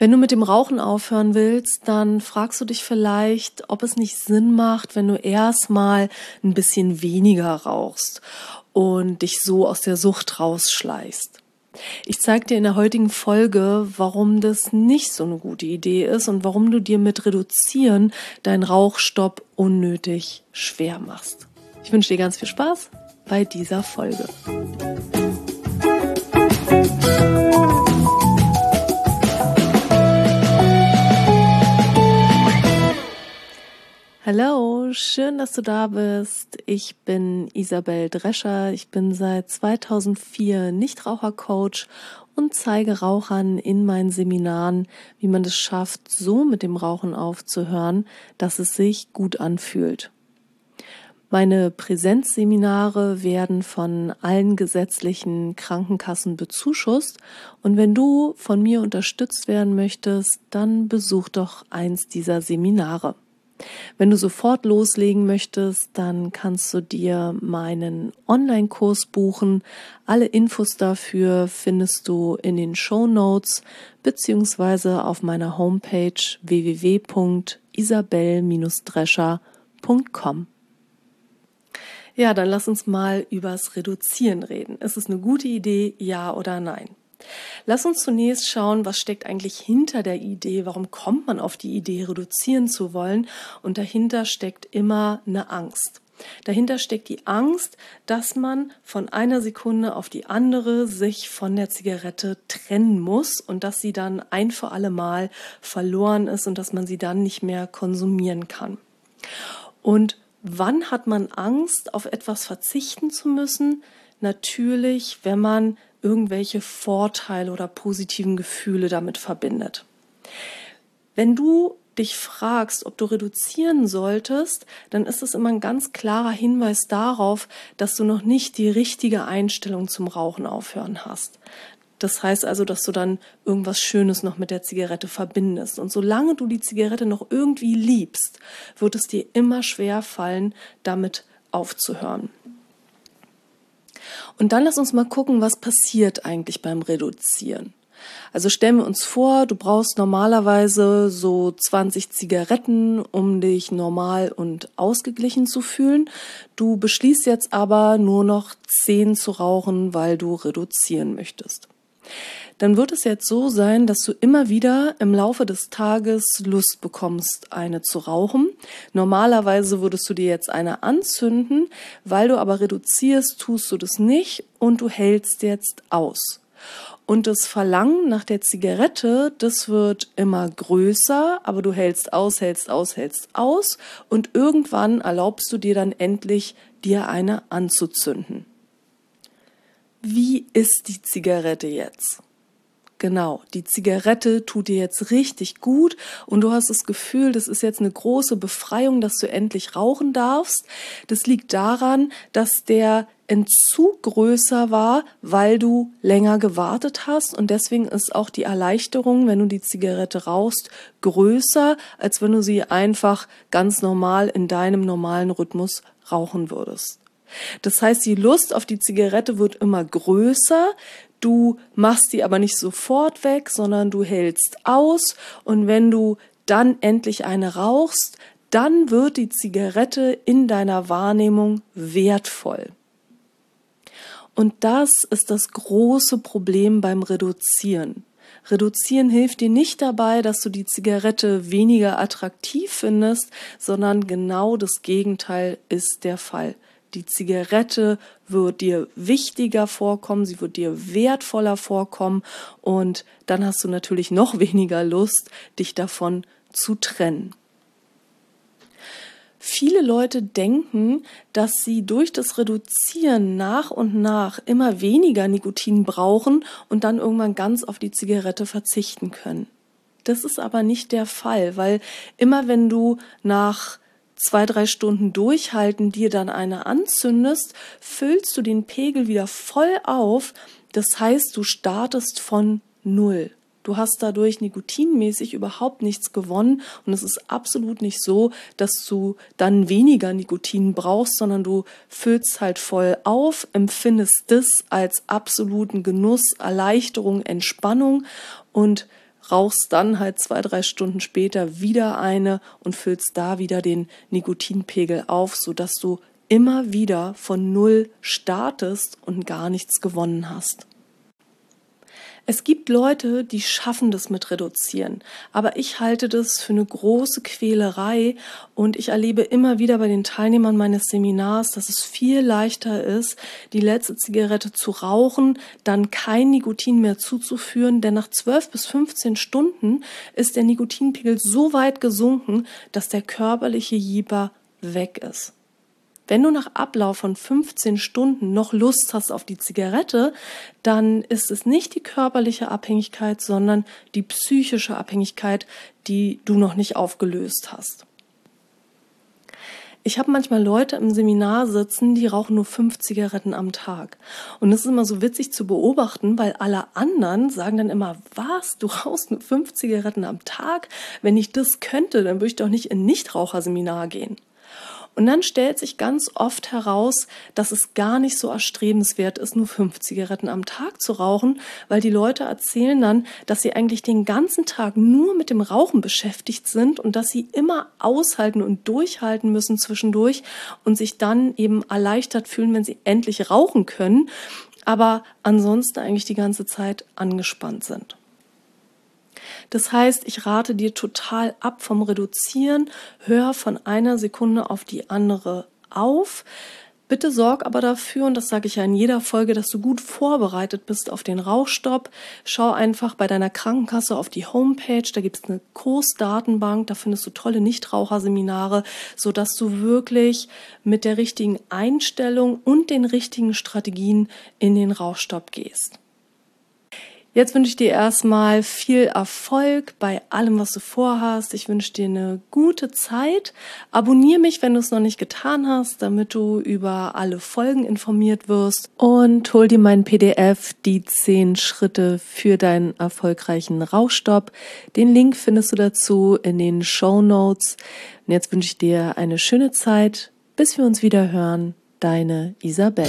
Wenn du mit dem Rauchen aufhören willst, dann fragst du dich vielleicht, ob es nicht Sinn macht, wenn du erstmal ein bisschen weniger rauchst und dich so aus der Sucht rausschleichst. Ich zeige dir in der heutigen Folge, warum das nicht so eine gute Idee ist und warum du dir mit Reduzieren deinen Rauchstopp unnötig schwer machst. Ich wünsche dir ganz viel Spaß bei dieser Folge. Hallo, schön, dass du da bist. Ich bin Isabel Drescher. Ich bin seit 2004 Nichtrauchercoach und zeige Rauchern in meinen Seminaren, wie man es schafft, so mit dem Rauchen aufzuhören, dass es sich gut anfühlt. Meine Präsenzseminare werden von allen gesetzlichen Krankenkassen bezuschusst und wenn du von mir unterstützt werden möchtest, dann besuch doch eins dieser Seminare. Wenn du sofort loslegen möchtest, dann kannst du dir meinen Online-Kurs buchen. Alle Infos dafür findest du in den Show Notes beziehungsweise auf meiner Homepage www.isabel-drescher.com. Ja, dann lass uns mal übers Reduzieren reden. Ist es eine gute Idee, ja oder nein? Lass uns zunächst schauen, was steckt eigentlich hinter der Idee, warum kommt man auf die Idee, reduzieren zu wollen. Und dahinter steckt immer eine Angst. Dahinter steckt die Angst, dass man von einer Sekunde auf die andere sich von der Zigarette trennen muss und dass sie dann ein für alle Mal verloren ist und dass man sie dann nicht mehr konsumieren kann. Und wann hat man Angst, auf etwas verzichten zu müssen? Natürlich, wenn man irgendwelche Vorteile oder positiven Gefühle damit verbindet. Wenn du dich fragst, ob du reduzieren solltest, dann ist es immer ein ganz klarer Hinweis darauf, dass du noch nicht die richtige Einstellung zum Rauchen aufhören hast. Das heißt also, dass du dann irgendwas Schönes noch mit der Zigarette verbindest. Und solange du die Zigarette noch irgendwie liebst, wird es dir immer schwer fallen, damit aufzuhören. Und dann lass uns mal gucken, was passiert eigentlich beim Reduzieren. Also stellen wir uns vor, du brauchst normalerweise so 20 Zigaretten, um dich normal und ausgeglichen zu fühlen. Du beschließt jetzt aber nur noch 10 zu rauchen, weil du reduzieren möchtest dann wird es jetzt so sein, dass du immer wieder im Laufe des Tages Lust bekommst, eine zu rauchen. Normalerweise würdest du dir jetzt eine anzünden, weil du aber reduzierst, tust du das nicht und du hältst jetzt aus. Und das Verlangen nach der Zigarette, das wird immer größer, aber du hältst aus, hältst aus, hältst aus und irgendwann erlaubst du dir dann endlich, dir eine anzuzünden. Wie ist die Zigarette jetzt? Genau, die Zigarette tut dir jetzt richtig gut und du hast das Gefühl, das ist jetzt eine große Befreiung, dass du endlich rauchen darfst. Das liegt daran, dass der Entzug größer war, weil du länger gewartet hast und deswegen ist auch die Erleichterung, wenn du die Zigarette rauchst, größer, als wenn du sie einfach ganz normal in deinem normalen Rhythmus rauchen würdest. Das heißt, die Lust auf die Zigarette wird immer größer, du machst sie aber nicht sofort weg, sondern du hältst aus und wenn du dann endlich eine rauchst, dann wird die Zigarette in deiner Wahrnehmung wertvoll. Und das ist das große Problem beim Reduzieren. Reduzieren hilft dir nicht dabei, dass du die Zigarette weniger attraktiv findest, sondern genau das Gegenteil ist der Fall. Die Zigarette wird dir wichtiger vorkommen, sie wird dir wertvoller vorkommen und dann hast du natürlich noch weniger Lust, dich davon zu trennen. Viele Leute denken, dass sie durch das Reduzieren nach und nach immer weniger Nikotin brauchen und dann irgendwann ganz auf die Zigarette verzichten können. Das ist aber nicht der Fall, weil immer wenn du nach zwei, drei Stunden durchhalten, dir dann eine anzündest, füllst du den Pegel wieder voll auf. Das heißt, du startest von Null. Du hast dadurch nikotinmäßig überhaupt nichts gewonnen und es ist absolut nicht so, dass du dann weniger Nikotin brauchst, sondern du füllst halt voll auf, empfindest das als absoluten Genuss, Erleichterung, Entspannung und rauchst dann halt zwei, drei Stunden später wieder eine und füllst da wieder den Nikotinpegel auf, sodass du immer wieder von Null startest und gar nichts gewonnen hast. Es gibt Leute, die schaffen das mit Reduzieren, aber ich halte das für eine große Quälerei und ich erlebe immer wieder bei den Teilnehmern meines Seminars, dass es viel leichter ist, die letzte Zigarette zu rauchen, dann kein Nikotin mehr zuzuführen, denn nach 12 bis 15 Stunden ist der Nikotinpegel so weit gesunken, dass der körperliche Jieber weg ist. Wenn du nach Ablauf von 15 Stunden noch Lust hast auf die Zigarette, dann ist es nicht die körperliche Abhängigkeit, sondern die psychische Abhängigkeit, die du noch nicht aufgelöst hast. Ich habe manchmal Leute im Seminar sitzen, die rauchen nur fünf Zigaretten am Tag. Und es ist immer so witzig zu beobachten, weil alle anderen sagen dann immer, was, du rauchst nur fünf Zigaretten am Tag? Wenn ich das könnte, dann würde ich doch nicht in Nichtraucherseminar gehen. Und dann stellt sich ganz oft heraus, dass es gar nicht so erstrebenswert ist, nur fünf Zigaretten am Tag zu rauchen, weil die Leute erzählen dann, dass sie eigentlich den ganzen Tag nur mit dem Rauchen beschäftigt sind und dass sie immer aushalten und durchhalten müssen zwischendurch und sich dann eben erleichtert fühlen, wenn sie endlich rauchen können, aber ansonsten eigentlich die ganze Zeit angespannt sind. Das heißt, ich rate dir total ab vom Reduzieren. Hör von einer Sekunde auf die andere auf. Bitte sorg aber dafür, und das sage ich ja in jeder Folge, dass du gut vorbereitet bist auf den Rauchstopp. Schau einfach bei deiner Krankenkasse auf die Homepage, da gibt es eine Kursdatenbank, da findest du tolle Nichtraucherseminare, sodass du wirklich mit der richtigen Einstellung und den richtigen Strategien in den Rauchstopp gehst. Jetzt wünsche ich dir erstmal viel Erfolg bei allem, was du vorhast. Ich wünsche dir eine gute Zeit. Abonniere mich, wenn du es noch nicht getan hast, damit du über alle Folgen informiert wirst. Und hol dir mein PDF, die 10 Schritte für deinen erfolgreichen Rauchstopp. Den Link findest du dazu in den Show Notes. Und jetzt wünsche ich dir eine schöne Zeit, bis wir uns wieder hören. Deine Isabel.